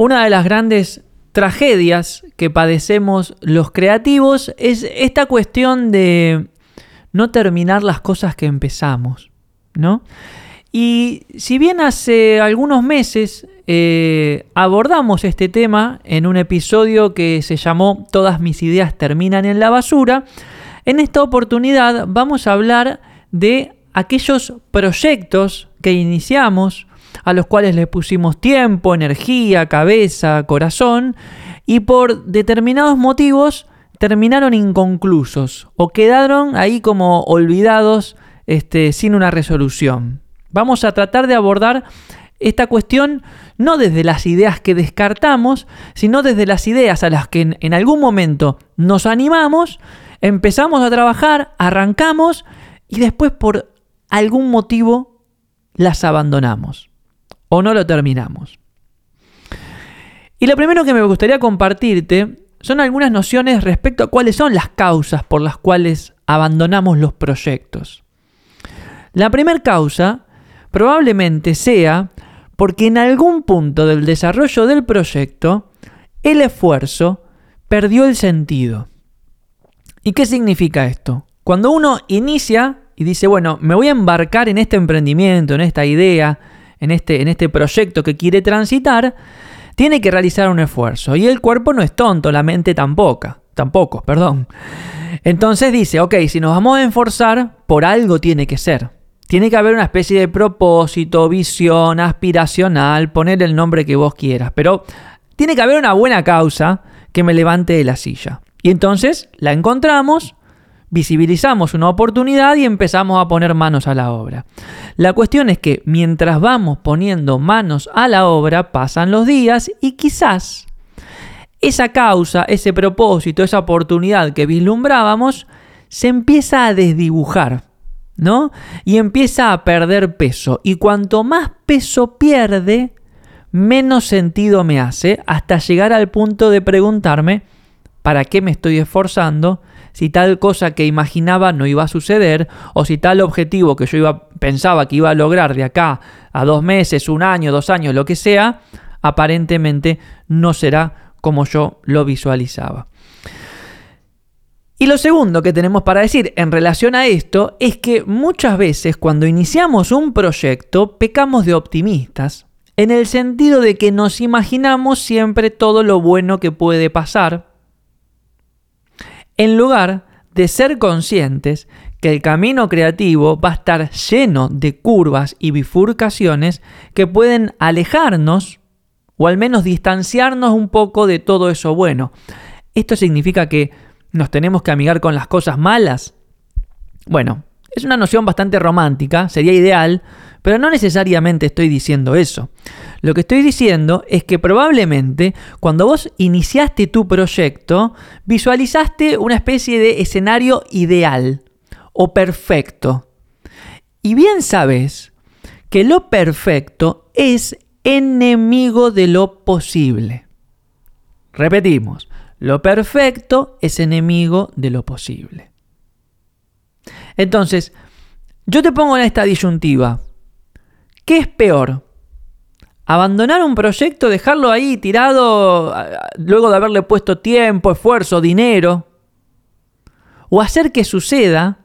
Una de las grandes tragedias que padecemos los creativos es esta cuestión de no terminar las cosas que empezamos, ¿no? Y si bien hace algunos meses eh, abordamos este tema en un episodio que se llamó Todas mis ideas terminan en la basura, en esta oportunidad vamos a hablar de aquellos proyectos que iniciamos, a los cuales le pusimos tiempo, energía, cabeza, corazón, y por determinados motivos terminaron inconclusos o quedaron ahí como olvidados este, sin una resolución. Vamos a tratar de abordar esta cuestión no desde las ideas que descartamos, sino desde las ideas a las que en, en algún momento nos animamos, empezamos a trabajar, arrancamos y después por algún motivo las abandonamos o no lo terminamos. Y lo primero que me gustaría compartirte son algunas nociones respecto a cuáles son las causas por las cuales abandonamos los proyectos. La primera causa probablemente sea porque en algún punto del desarrollo del proyecto el esfuerzo perdió el sentido. ¿Y qué significa esto? Cuando uno inicia y dice, bueno, me voy a embarcar en este emprendimiento, en esta idea, en este, en este proyecto que quiere transitar, tiene que realizar un esfuerzo. Y el cuerpo no es tonto, la mente tampoco, tampoco, perdón. Entonces dice, ok, si nos vamos a enforzar, por algo tiene que ser. Tiene que haber una especie de propósito, visión, aspiracional, poner el nombre que vos quieras, pero tiene que haber una buena causa que me levante de la silla. Y entonces la encontramos, visibilizamos una oportunidad y empezamos a poner manos a la obra. La cuestión es que mientras vamos poniendo manos a la obra, pasan los días y quizás esa causa, ese propósito, esa oportunidad que vislumbrábamos, se empieza a desdibujar, ¿no? Y empieza a perder peso. Y cuanto más peso pierde, menos sentido me hace, hasta llegar al punto de preguntarme, ¿para qué me estoy esforzando? Si tal cosa que imaginaba no iba a suceder o si tal objetivo que yo iba, pensaba que iba a lograr de acá a dos meses, un año, dos años, lo que sea, aparentemente no será como yo lo visualizaba. Y lo segundo que tenemos para decir en relación a esto es que muchas veces cuando iniciamos un proyecto pecamos de optimistas, en el sentido de que nos imaginamos siempre todo lo bueno que puede pasar, en lugar de ser conscientes que el camino creativo va a estar lleno de curvas y bifurcaciones que pueden alejarnos o al menos distanciarnos un poco de todo eso bueno. ¿Esto significa que nos tenemos que amigar con las cosas malas? Bueno, es una noción bastante romántica, sería ideal, pero no necesariamente estoy diciendo eso. Lo que estoy diciendo es que probablemente cuando vos iniciaste tu proyecto, visualizaste una especie de escenario ideal o perfecto. Y bien sabes que lo perfecto es enemigo de lo posible. Repetimos, lo perfecto es enemigo de lo posible. Entonces, yo te pongo en esta disyuntiva. ¿Qué es peor? ¿Abandonar un proyecto, dejarlo ahí tirado luego de haberle puesto tiempo, esfuerzo, dinero? ¿O hacer que suceda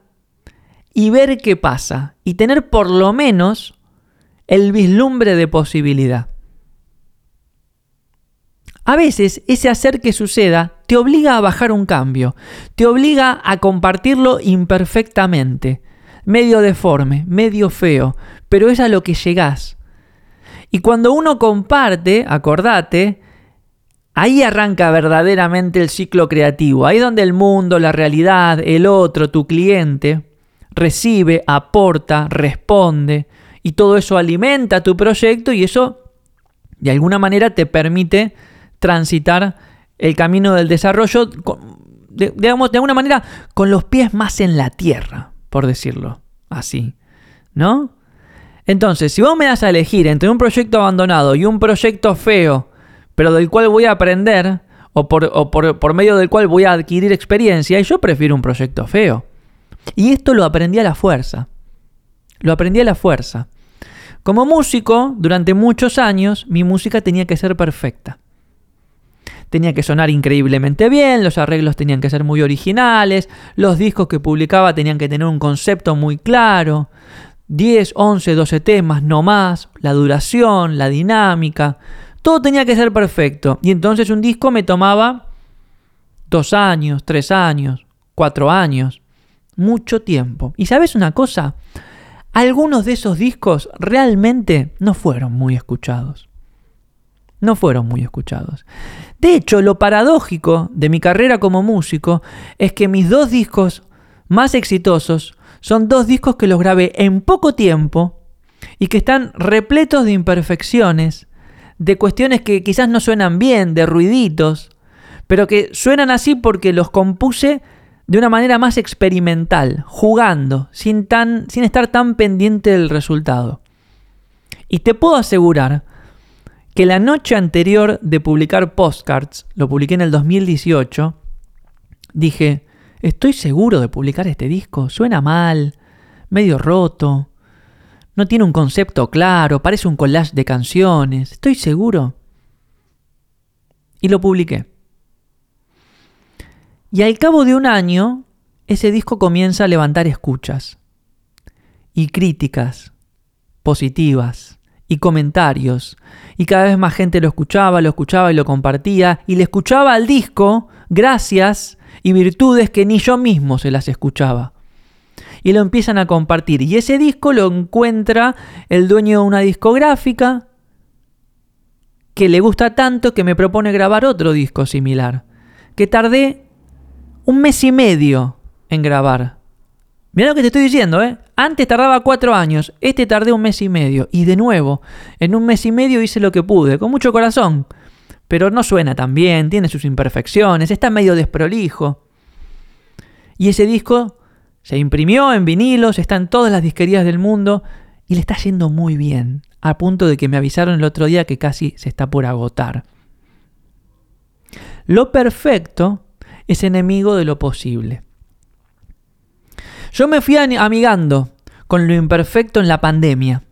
y ver qué pasa? Y tener por lo menos el vislumbre de posibilidad. A veces ese hacer que suceda te obliga a bajar un cambio, te obliga a compartirlo imperfectamente, medio deforme, medio feo, pero es a lo que llegás. Y cuando uno comparte, acordate, ahí arranca verdaderamente el ciclo creativo, ahí donde el mundo, la realidad, el otro, tu cliente, recibe, aporta, responde, y todo eso alimenta tu proyecto y eso de alguna manera te permite transitar el camino del desarrollo, digamos, de alguna manera con los pies más en la tierra por decirlo así, ¿no? Entonces, si vos me das a elegir entre un proyecto abandonado y un proyecto feo, pero del cual voy a aprender, o por, medio del cual voy a adquirir experiencia, yo prefiero un proyecto feo. Y esto lo aprendí a la fuerza. Lo aprendí a la fuerza. Como músico, durante muchos años, mi música tenía que ser perfecta. tenía que sonar increíblemente bien, los arreglos tenían que ser muy originales, los discos que publicaba tenían que tener un concepto muy claro, 10, 11, 12 temas, no más, la duración, la dinámica, todo tenía que ser perfecto. Y entonces un disco me tomaba dos años, tres años, cuatro años, mucho tiempo. ¿Y sabes una cosa? Algunos de esos discos realmente no fueron muy escuchados. No fueron muy escuchados. De hecho, lo paradójico de mi carrera como músico es que mis dos discos más exitosos son dos discos que los grabé en poco tiempo y que están repletos de imperfecciones de cuestiones que quizás no suenan bien, de ruiditos, pero que suenan así porque los compuse de una manera más experimental, jugando, sin, tan, sin estar tan pendiente del resultado. Y te puedo asegurar que la noche anterior de publicar Postcards, lo publiqué en el 2018, dije, estoy seguro de publicar este disco, suena mal, medio roto, no tiene un concepto claro, parece un collage de canciones. Estoy seguro. Y lo publiqué. Y al cabo de un año, ese disco comienza a levantar escuchas. Y críticas positivas. Y comentarios. Y cada vez más gente lo escuchaba, lo escuchaba y lo compartía. Y le escuchaba al disco gracias y virtudes que ni yo mismo se las escuchaba y lo empiezan a compartir. Y ese disco lo encuentra el dueño de una discográfica que le gusta tanto que me propone grabar otro disco similar, que tardé un mes y medio en grabar. Mira lo que te estoy diciendo, ¿eh? Antes tardaba cuatro años, este tardé un mes y medio. Y de nuevo, en un mes y medio hice lo que pude, con mucho corazón. Pero no suena tan bien, tiene sus imperfecciones, está medio desprolijo. Y ese disco se imprimió en vinilos, está en todas las disquerías del mundo y le está yendo muy bien, a punto de que me avisaron el otro día que casi se está por agotar. Lo perfecto es enemigo de lo posible. Yo me fui amigando con lo imperfecto en la pandemia.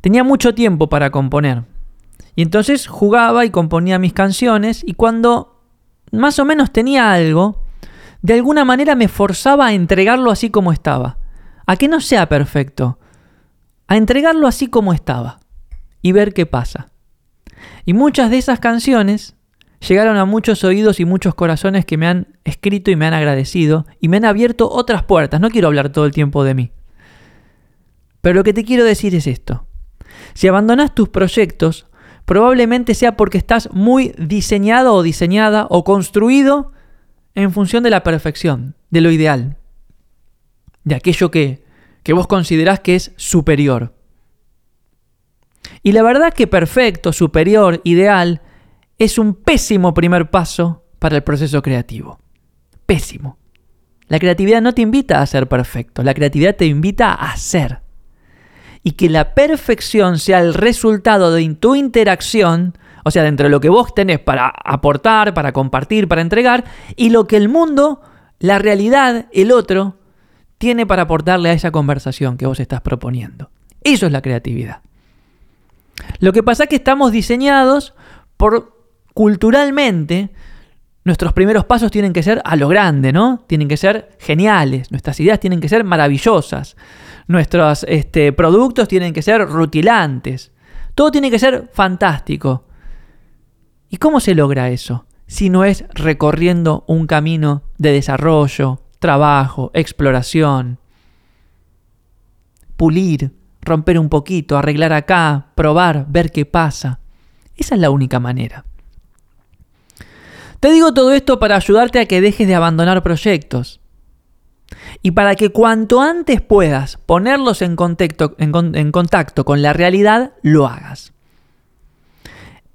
Tenía mucho tiempo para componer. Y entonces jugaba y componía mis canciones y cuando más o menos tenía algo, de alguna manera me forzaba a entregarlo así como estaba. A que no sea perfecto. A entregarlo así como estaba. Y ver qué pasa. Y muchas de esas canciones llegaron a muchos oídos y muchos corazones que me han escrito y me han agradecido y me han abierto otras puertas. No quiero hablar todo el tiempo de mí. Pero lo que te quiero decir es esto. Si abandonas tus proyectos, probablemente sea porque estás muy diseñado o diseñada o construido en función de la perfección, de lo ideal, de aquello que, que vos considerás que es superior. Y la verdad que perfecto, superior, ideal, es un pésimo primer paso para el proceso creativo. Pésimo. La creatividad no te invita a ser perfecto, la creatividad te invita a ser. Y que la perfección sea el resultado de tu interacción o sea, de lo que vos tenés para aportar, para compartir, para entregar, y lo que el mundo, la realidad, el otro, tiene para aportarle a esa conversación que vos estás proponiendo. Eso es la creatividad. Lo que pasa es que estamos diseñados por culturalmente, nuestros primeros pasos tienen que ser a lo grande, ¿no? Tienen que ser geniales, nuestras ideas tienen que ser maravillosas, nuestros este, productos tienen que ser rutilantes, todo tiene que ser fantástico. ¿Y cómo se logra eso? Si no es recorriendo un camino de desarrollo, trabajo, exploración, pulir, romper un poquito, arreglar acá, probar, ver qué pasa. Esa es la única manera. Te digo todo esto para ayudarte a que dejes de abandonar proyectos. Y para que cuanto antes puedas ponerlos en contacto, en contacto con la realidad, lo hagas.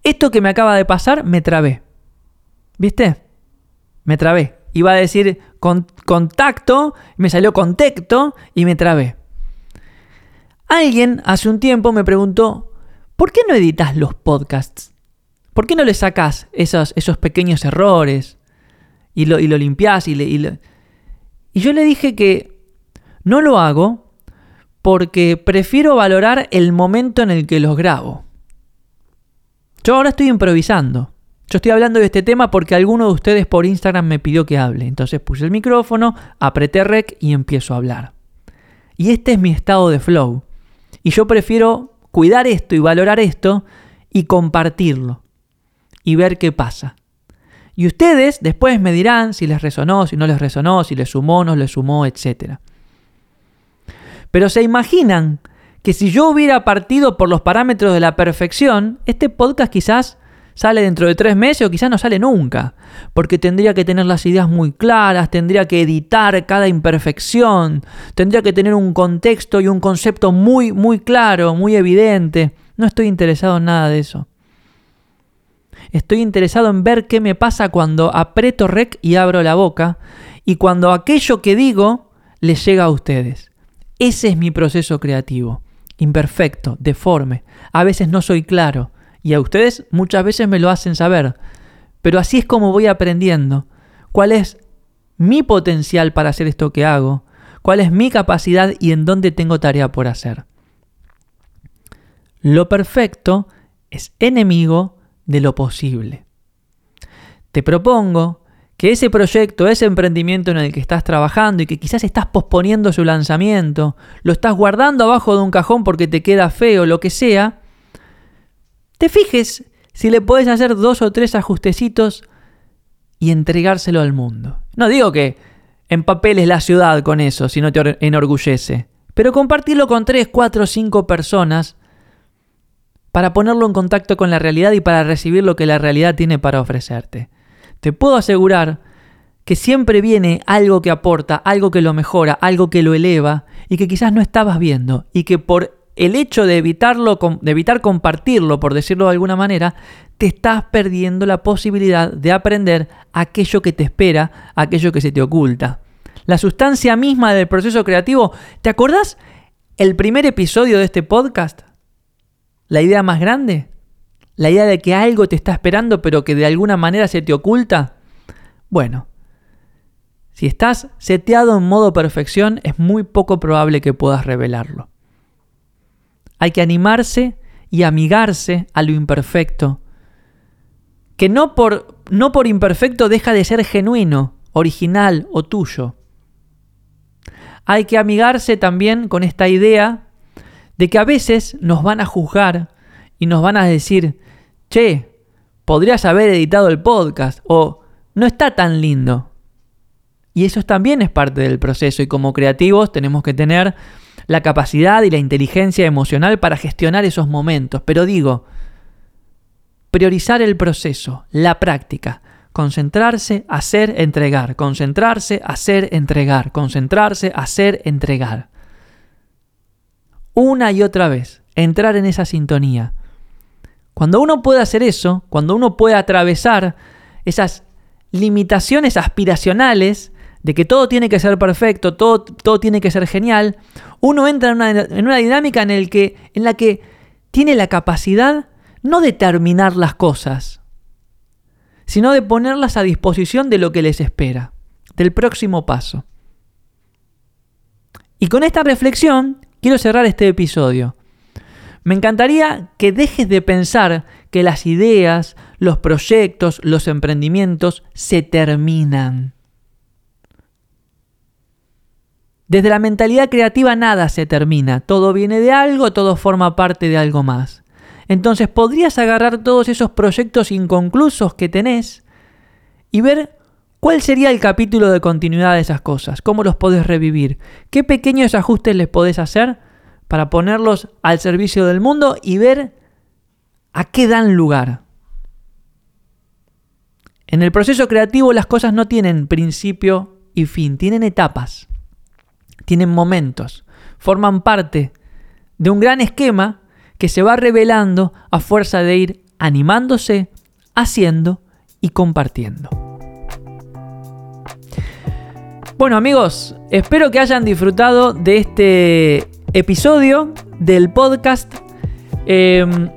Esto que me acaba de pasar, me trabé. ¿Viste? Me trabé. Iba a decir contacto, me salió contacto y me trabé. Alguien hace un tiempo me preguntó, ¿por qué no editas los podcasts? ¿Por qué no le sacas esos, pequeños errores y lo, limpias? Y, y yo le dije que no lo hago porque prefiero valorar el momento en el que los grabo. Yo ahora estoy improvisando. Yo estoy hablando de este tema porque alguno de ustedes por Instagram me pidió que hable. Entonces puse el micrófono, apreté rec y empiezo a hablar. Y este es mi estado de flow. Y yo prefiero cuidar esto y valorar esto y compartirlo. Y ver qué pasa. Y ustedes después me dirán si les resonó, si no les resonó, si les sumó, no les sumó, etc. Pero se imaginan que si yo hubiera partido por los parámetros de la perfección, este podcast quizás sale dentro de tres meses o quizás no sale nunca, porque tendría que tener las ideas muy claras, tendría que editar cada imperfección, tendría que tener un contexto y un concepto muy, muy claro, muy evidente. No estoy interesado en nada de eso. Estoy interesado en ver qué me pasa cuando aprieto rec y abro la boca y cuando aquello que digo les llega a ustedes. Ese es mi proceso creativo. Imperfecto, deforme. A veces no soy claro y a ustedes muchas veces me lo hacen saber. Pero así es como voy aprendiendo cuál es mi potencial para hacer esto que hago, cuál es mi capacidad y en dónde tengo tarea por hacer. Lo perfecto es enemigo de lo posible. Te propongo que ese proyecto, ese emprendimiento en el que estás trabajando y que quizás estás posponiendo su lanzamiento, lo estás guardando abajo de un cajón porque te queda feo, lo que sea, te fijes si le puedes hacer dos o tres ajustecitos y entregárselo al mundo. No digo que empapeles la ciudad con eso si no te enorgullece, pero compartirlo con tres, cuatro, cinco personas para ponerlo en contacto con la realidad y para recibir lo que la realidad tiene para ofrecerte. Te puedo asegurar que siempre viene algo que aporta, algo que lo mejora, algo que lo eleva y que quizás no estabas viendo y que por el hecho de evitarlo, de evitar compartirlo, por decirlo de alguna manera, te estás perdiendo la posibilidad de aprender aquello que te espera, aquello que se te oculta. La sustancia misma del proceso creativo, ¿te acordás el primer episodio de este podcast? La idea más grande, la idea de que algo te está esperando pero que de alguna manera se te oculta. Bueno, si estás seteado en modo perfección, es muy poco probable que puedas revelarlo. Hay que animarse y amigarse a lo imperfecto. Que no por, no por imperfecto deja de ser genuino, original o tuyo. Hay que amigarse también con esta idea de que a veces nos van a juzgar y nos van a decir, che, podrías haber editado el podcast o no está tan lindo. Y eso también es parte del proceso y como creativos tenemos que tener la capacidad y la inteligencia emocional para gestionar esos momentos. Pero digo, priorizar el proceso, la práctica, concentrarse, hacer, entregar, concentrarse, hacer, entregar, concentrarse, hacer, entregar. Una y otra vez, entrar en esa sintonía. Cuando uno puede hacer eso, cuando uno puede atravesar esas limitaciones aspiracionales, de que todo tiene que ser perfecto, todo, todo tiene que ser genial, uno entra en una, dinámica en, el que, en la que tiene la capacidad no de terminar las cosas, sino de ponerlas a disposición de lo que les espera, del próximo paso. Y con esta reflexión quiero cerrar este episodio. Me encantaría que dejes de pensar que las ideas, los proyectos, los emprendimientos se terminan. Desde la mentalidad creativa nada se termina, todo viene de algo, todo forma parte de algo más. Entonces podrías agarrar todos esos proyectos inconclusos que tenés y ver cuál sería el capítulo de continuidad de esas cosas, cómo los podés revivir, qué pequeños ajustes les podés hacer para ponerlos al servicio del mundo y ver a qué dan lugar. En el proceso creativo las cosas no tienen principio y fin, tienen etapas tienen momentos, forman parte de un gran esquema que se va revelando a fuerza de ir animándose, haciendo y compartiendo. Bueno amigos, espero que hayan disfrutado de este episodio del podcast. Em,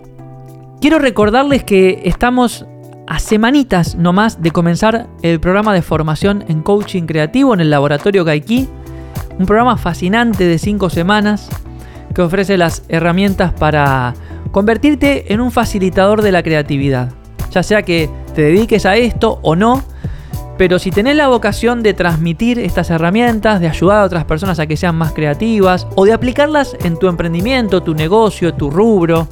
quiero recordarles que estamos a semanitas nomás de comenzar el programa de formación en coaching creativo en el laboratorio Gaiki. Un programa fascinante de 5 semanas que ofrece las herramientas para convertirte en un facilitador de la creatividad. Ya sea que te dediques a esto o no, pero si tenés la vocación de transmitir estas herramientas, de ayudar a otras personas a que sean más creativas o de aplicarlas en tu emprendimiento, tu negocio, tu rubro,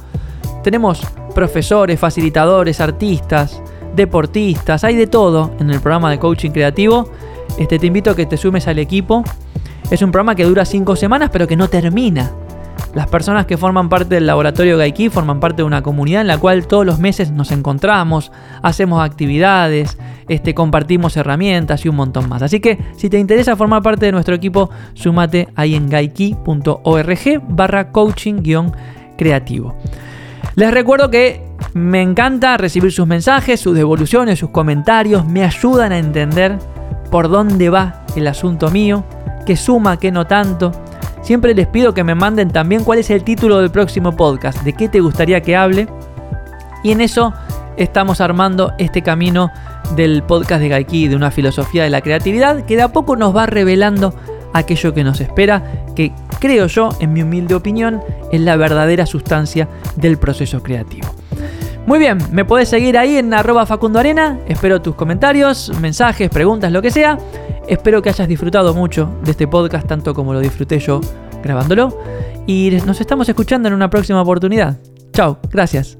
tenemos profesores, facilitadores, artistas, deportistas, hay de todo en el programa de coaching creativo. Este, te invito a que te sumes al equipo. Es un programa que dura cinco semanas pero que no termina. Las personas que forman parte del laboratorio Gaiki forman parte de una comunidad en la cual todos los meses nos encontramos, hacemos actividades, este, compartimos herramientas y un montón más. Así que si te interesa formar parte de nuestro equipo, sumate ahí en gaiki.org barra coaching-creativo. Les recuerdo que me encanta recibir sus mensajes, sus devoluciones, sus comentarios, me ayudan a entender por dónde va el asunto mío, qué suma, qué no tanto. Siempre les pido que me manden también cuál es el título del próximo podcast, de qué te gustaría que hable. Y en eso estamos armando este camino del podcast de Gaiki, de una filosofía de la creatividad, que de a poco nos va revelando aquello que nos espera, que creo yo, en mi humilde opinión, es la verdadera sustancia del proceso creativo. Muy bien, me puedes seguir ahí en arroba Facundo Arena. Espero tus comentarios, mensajes, preguntas, lo que sea. Espero que hayas disfrutado mucho de este podcast, tanto como lo disfruté yo grabándolo. Y nos estamos escuchando en una próxima oportunidad. Chao, gracias.